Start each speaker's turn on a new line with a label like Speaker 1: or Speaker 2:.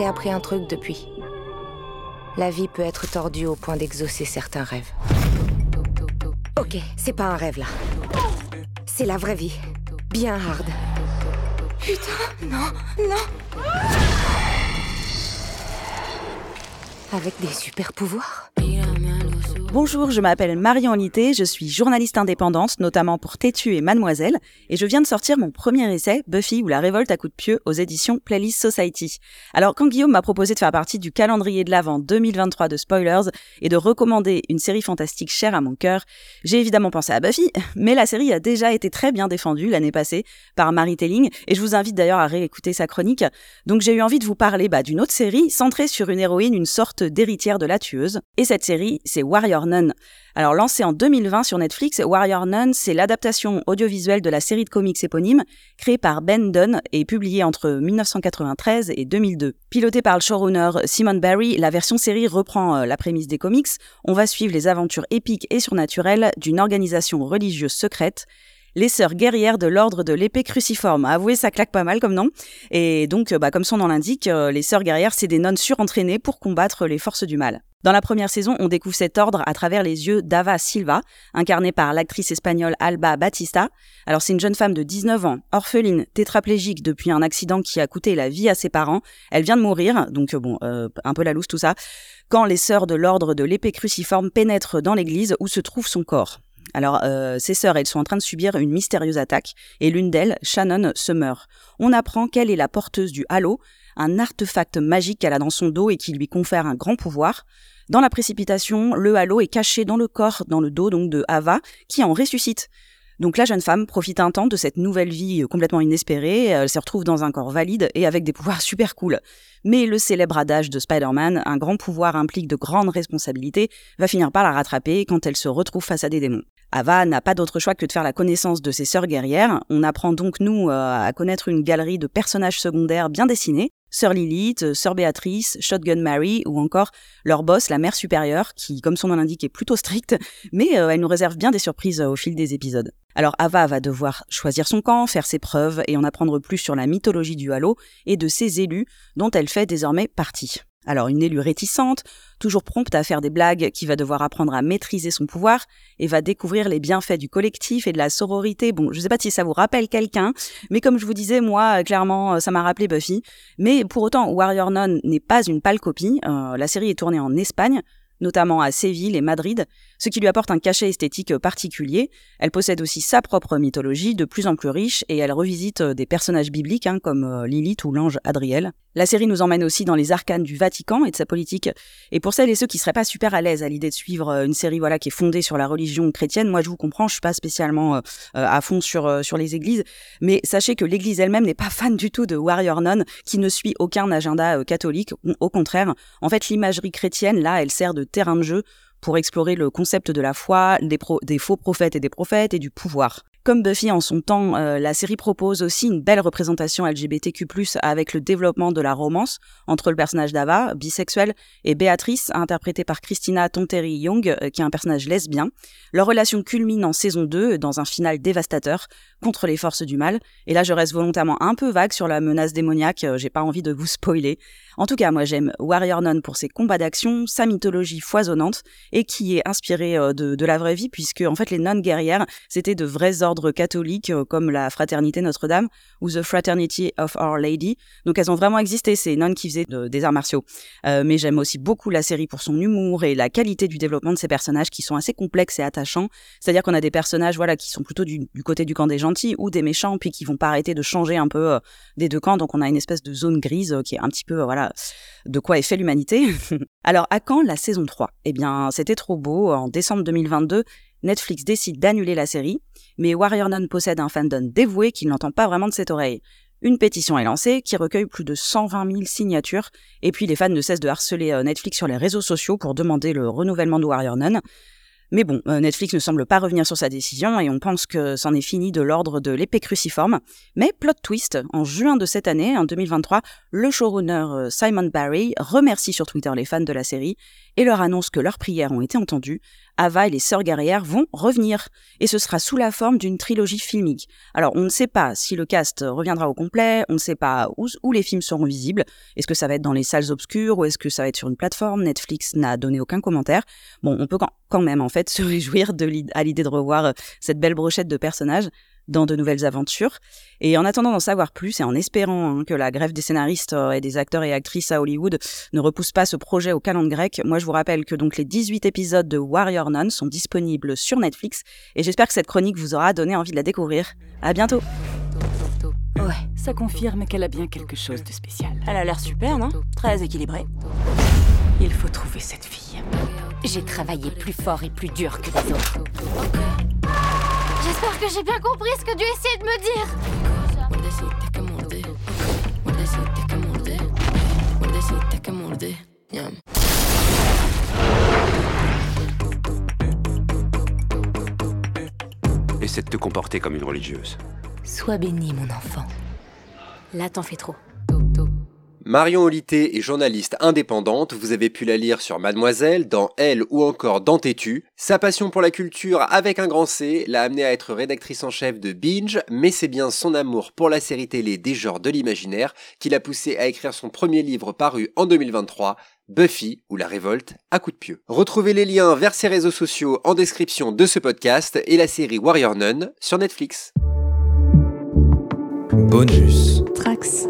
Speaker 1: J'ai appris un truc depuis. La vie peut être tordue au point d'exaucer certains rêves. Ok, c'est pas un rêve là. C'est la vraie vie. Bien hard. Putain, non, non. Avec des super pouvoirs
Speaker 2: Bonjour, je m'appelle Marion Lité, je suis journaliste indépendante, notamment pour Tétu et Mademoiselle, et je viens de sortir mon premier essai, Buffy ou la révolte à coups de pieux, aux éditions Playlist Society. Alors, quand Guillaume m'a proposé de faire partie du calendrier de l'Avent 2023 de Spoilers et de recommander une série fantastique chère à mon cœur, j'ai évidemment pensé à Buffy, mais la série a déjà été très bien défendue l'année passée par Marie Telling, et je vous invite d'ailleurs à réécouter sa chronique. Donc j'ai eu envie de vous parler bah, d'une autre série centrée sur une héroïne, une sorte d'héritière de la tueuse, et cette série, c'est Warrior Alors lancé en 2020 sur Netflix, Warrior Nun, c'est l'adaptation audiovisuelle de la série de comics éponyme créée par Ben Dunn et publiée entre 1993 et 2002. Pilotée par le showrunner Simon Barry, la version série reprend euh, la prémisse des comics. On va suivre les aventures épiques et surnaturelles d'une organisation religieuse secrète les sœurs guerrières de l'ordre de l'épée cruciforme. Avouez, ça claque pas mal comme nom. Et donc, bah, comme son nom l'indique, euh, les sœurs guerrières, c'est des nonnes surentraînées pour combattre les forces du mal. Dans la première saison, on découvre cet ordre à travers les yeux d'Ava Silva, incarnée par l'actrice espagnole Alba Batista. Alors c'est une jeune femme de 19 ans, orpheline, tétraplégique depuis un accident qui a coûté la vie à ses parents. Elle vient de mourir, donc bon, euh, un peu la loose tout ça, quand les sœurs de l'ordre de l'épée cruciforme pénètrent dans l'église où se trouve son corps. Alors, euh, ses sœurs, elles sont en train de subir une mystérieuse attaque, et l'une d'elles, Shannon, se meurt. On apprend qu'elle est la porteuse du halo, un artefact magique qu'elle a dans son dos et qui lui confère un grand pouvoir. Dans la précipitation, le halo est caché dans le corps, dans le dos donc de Ava, qui en ressuscite. Donc la jeune femme profite un temps de cette nouvelle vie complètement inespérée, elle se retrouve dans un corps valide et avec des pouvoirs super cool. Mais le célèbre adage de Spider-Man, un grand pouvoir implique de grandes responsabilités, va finir par la rattraper quand elle se retrouve face à des démons. Ava n'a pas d'autre choix que de faire la connaissance de ses sœurs guerrières. On apprend donc, nous, euh, à connaître une galerie de personnages secondaires bien dessinés, Sœur Lilith, Sœur Béatrice, Shotgun Mary ou encore leur boss, la mère supérieure, qui, comme son nom l'indique, est plutôt stricte, mais euh, elle nous réserve bien des surprises euh, au fil des épisodes. Alors Ava va devoir choisir son camp, faire ses preuves et en apprendre plus sur la mythologie du Halo et de ses élus dont elle fait désormais partie. Alors une élue réticente, toujours prompte à faire des blagues, qui va devoir apprendre à maîtriser son pouvoir et va découvrir les bienfaits du collectif et de la sororité. Bon, je sais pas si ça vous rappelle quelqu'un, mais comme je vous disais, moi, clairement, euh, ça m'a rappelé Buffy. Mais pour autant, Warrior Nun n'est pas une pâle copie. Euh, la série est tournée en Espagne, notamment à Séville et Madrid, ce qui lui apporte un cachet esthétique particulier. Elle possède aussi sa propre mythologie, de plus en plus riche, et elle revisite euh, des personnages bibliques hein, comme euh, Lilith ou l'ange Adriel. La série nous emmène aussi dans les arcanes du Vatican et de sa politique. Et pour celles et ceux qui seraient pas super à l'aise à l'idée de suivre euh, une série voilà qui est fondée sur la religion chrétienne, moi je vous comprends, je suis pas spécialement à fond sur sur les églises, mais sachez que l'Église elle-même n'est pas fan du tout de Warrior Nun, qui ne suit aucun agenda catholique. Au contraire, en fait l'imagerie chrétienne là, elle sert de terrain de jeu pour explorer le concept de la foi, des, faux prophètes et des prophètes et du pouvoir. Comme Buffy en son temps, euh, la série propose aussi une belle représentation LGBTQ+, avec le développement de la romance entre le personnage d'Ava, bisexuel, et Béatrice, interprétée par Christina Tonteri Young, euh, qui est un personnage lesbien. Leur relation culmine en saison 2 dans un final dévastateur contre les forces du mal. Et là, je reste volontairement un peu vague sur la menace démoniaque, euh, j'ai pas envie de vous spoiler. En tout cas, moi j'aime Warrior Nun pour ses combats d'action, sa mythologie foisonnante, et qui est inspirée de, de la vraie vie, puisque en fait les nonnes guerrières, c'était de vrais ordres catholiques euh, comme la Fraternité Notre-Dame ou The Fraternity of Our Lady. Donc elles ont vraiment existé, ces nonnes qui faisaient des arts martiaux. Euh, mais j'aime aussi beaucoup la série pour son humour et la qualité du développement de ces personnages qui sont assez complexes et attachants. C'est-à-dire qu'on a des personnages voilà qui sont plutôt du, côté du camp des gentils ou des méchants, puis qui vont pas arrêter de changer un peu euh, des deux camps. Donc on a une espèce de zone grise qui est un petit peu voilà de quoi est fait l'humanité. Alors à quand la saison 3 Eh bien c'était trop beau. En décembre 2022, Netflix décide d'annuler la série, mais Warrior Nun possède un fandom dévoué qui n'entend pas vraiment de cette oreille. Une pétition est lancée qui recueille plus de 120 000 signatures, et puis les fans ne cessent de harceler euh, Netflix sur les réseaux sociaux pour demander le renouvellement de Warrior Nun. Mais bon, euh, Netflix ne semble pas revenir sur sa décision et on pense que c'en est fini de l'ordre de l'épée cruciforme. Mais plot twist, en juin de cette année, en 2023, le showrunner euh, Simon Barry remercie sur Twitter les fans de la série et leur annonce que leurs prières ont été entendues Ava et les sœurs guerrières vont revenir, et ce sera sous la forme d'une trilogie filmique. Alors on ne sait pas si le cast reviendra au complet, on ne sait pas où, les films seront visibles, est-ce que ça va être dans les salles obscures ou est-ce que ça va être sur une plateforme, Netflix n'a donné aucun commentaire. Bon, on peut quand même en fait se réjouir à l'idée de revoir cette belle brochette de personnages dans de nouvelles aventures. Et en attendant d'en savoir plus et en espérant hein, que la grève des scénaristes euh, et des acteurs et actrices à Hollywood ne repousse pas ce projet au calendrier grec, moi je vous rappelle que donc les 18 épisodes de Warrior Nun sont disponibles sur Netflix et j'espère que cette chronique vous aura donné envie de la découvrir. À bientôt.
Speaker 3: Ouais, ça confirme qu'elle a bien quelque chose de spécial.
Speaker 4: Elle a l'air super, non? Très équilibrée.
Speaker 3: Il faut trouver cette fille.
Speaker 5: J'ai travaillé plus fort et plus dur que les autres.
Speaker 6: J'espère que j'ai bien compris ce que Dieu essayait de me dire.
Speaker 7: Essaie de te comporter comme une religieuse.
Speaker 5: Sois béni, mon enfant.
Speaker 4: Là, t'en fais trop.
Speaker 8: Marion Olité est journaliste indépendante, vous avez pu la lire sur Mademoiselle, dans Elle ou encore dans Tétu. Sa passion pour la culture avec un grand C l'a amenée à être rédactrice en chef de Binge, mais c'est bien son amour pour la série télé des genres de l'imaginaire qui l'a poussée à écrire son premier livre paru en 2023, Buffy ou la révolte à coup de pieux. Retrouvez les liens vers ses réseaux sociaux en description de ce podcast et la série Warrior Nun sur Netflix.
Speaker 9: Bonus.
Speaker 3: Trax.